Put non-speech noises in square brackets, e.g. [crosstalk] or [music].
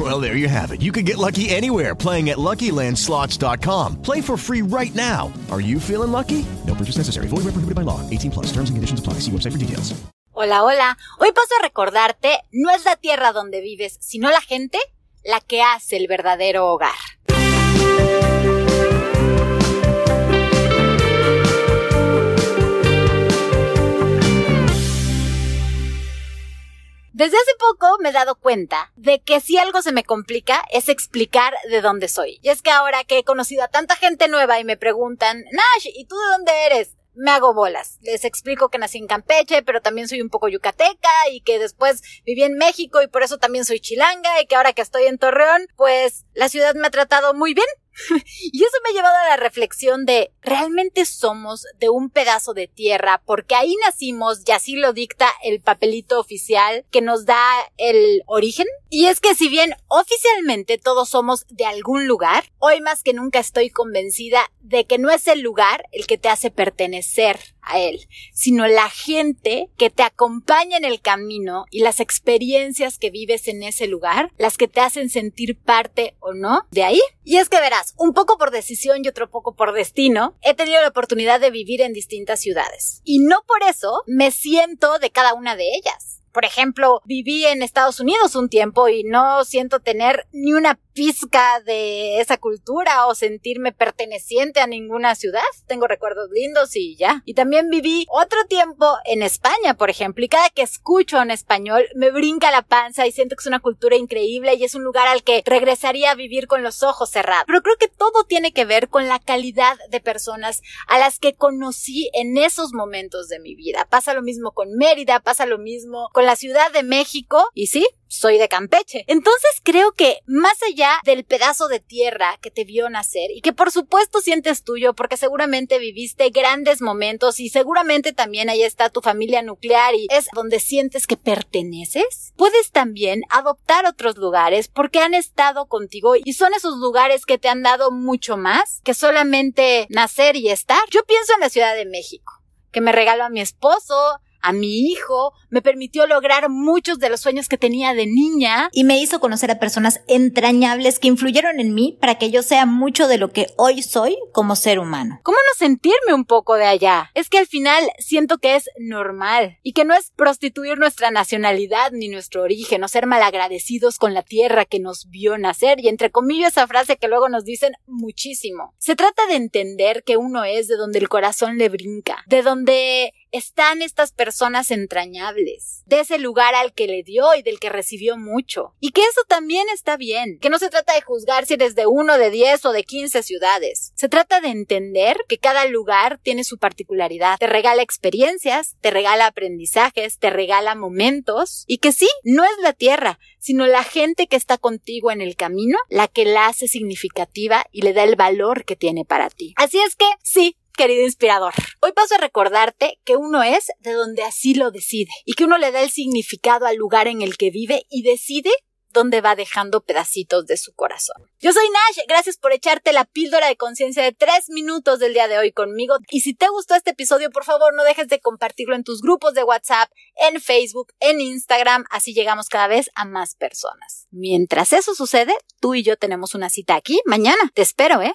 Well, there you have it. You can get lucky anywhere playing at LuckyLandSlots.com. Play for free right now. Are you feeling lucky? No purchase necessary. Void where prohibited by law. 18 plus. Terms and conditions apply. See website for details. Hola, hola. Hoy paso a recordarte, no es la tierra donde vives, sino la gente la que hace el verdadero hogar. Desde hace poco me he dado cuenta de que si algo se me complica es explicar de dónde soy. Y es que ahora que he conocido a tanta gente nueva y me preguntan, Nash, ¿y tú de dónde eres? me hago bolas. Les explico que nací en Campeche, pero también soy un poco yucateca y que después viví en México y por eso también soy chilanga y que ahora que estoy en Torreón, pues la ciudad me ha tratado muy bien. [laughs] y eso me ha llevado a la reflexión de, ¿realmente somos de un pedazo de tierra porque ahí nacimos y así lo dicta el papelito oficial que nos da el origen? Y es que si bien oficialmente todos somos de algún lugar, hoy más que nunca estoy convencida de que no es el lugar el que te hace pertenecer a él, sino la gente que te acompaña en el camino y las experiencias que vives en ese lugar, las que te hacen sentir parte o no de ahí. Y es que verás, un poco por decisión y otro poco por destino, he tenido la oportunidad de vivir en distintas ciudades. Y no por eso me siento de cada una de ellas. Por ejemplo, viví en Estados Unidos un tiempo y no siento tener ni una pizca de esa cultura o sentirme perteneciente a ninguna ciudad. Tengo recuerdos lindos y ya. Y también viví otro tiempo en España, por ejemplo, y cada que escucho en español me brinca la panza y siento que es una cultura increíble y es un lugar al que regresaría a vivir con los ojos cerrados. Pero creo que todo tiene que ver con la calidad de personas a las que conocí en esos momentos de mi vida. Pasa lo mismo con Mérida, pasa lo mismo la Ciudad de México y sí, soy de Campeche. Entonces creo que más allá del pedazo de tierra que te vio nacer y que por supuesto sientes tuyo porque seguramente viviste grandes momentos y seguramente también ahí está tu familia nuclear y es donde sientes que perteneces, puedes también adoptar otros lugares porque han estado contigo y son esos lugares que te han dado mucho más que solamente nacer y estar. Yo pienso en la Ciudad de México que me regaló a mi esposo, a mi hijo, me permitió lograr muchos de los sueños que tenía de niña y me hizo conocer a personas entrañables que influyeron en mí para que yo sea mucho de lo que hoy soy como ser humano. ¿Cómo no sentirme un poco de allá? Es que al final siento que es normal y que no es prostituir nuestra nacionalidad ni nuestro origen o ser malagradecidos con la tierra que nos vio nacer y entre comillas esa frase que luego nos dicen muchísimo. Se trata de entender que uno es de donde el corazón le brinca, de donde están estas personas entrañables, de ese lugar al que le dio y del que recibió mucho. Y que eso también está bien, que no se trata de juzgar si eres de uno, de diez o de quince ciudades. Se trata de entender que cada lugar tiene su particularidad. Te regala experiencias, te regala aprendizajes, te regala momentos y que sí, no es la tierra, sino la gente que está contigo en el camino la que la hace significativa y le da el valor que tiene para ti. Así es que sí, querido inspirador. Hoy paso a recordarte que uno es de donde así lo decide y que uno le da el significado al lugar en el que vive y decide dónde va dejando pedacitos de su corazón. Yo soy Nash, gracias por echarte la píldora de conciencia de tres minutos del día de hoy conmigo. Y si te gustó este episodio, por favor no dejes de compartirlo en tus grupos de WhatsApp, en Facebook, en Instagram, así llegamos cada vez a más personas. Mientras eso sucede, tú y yo tenemos una cita aquí mañana. Te espero, ¿eh?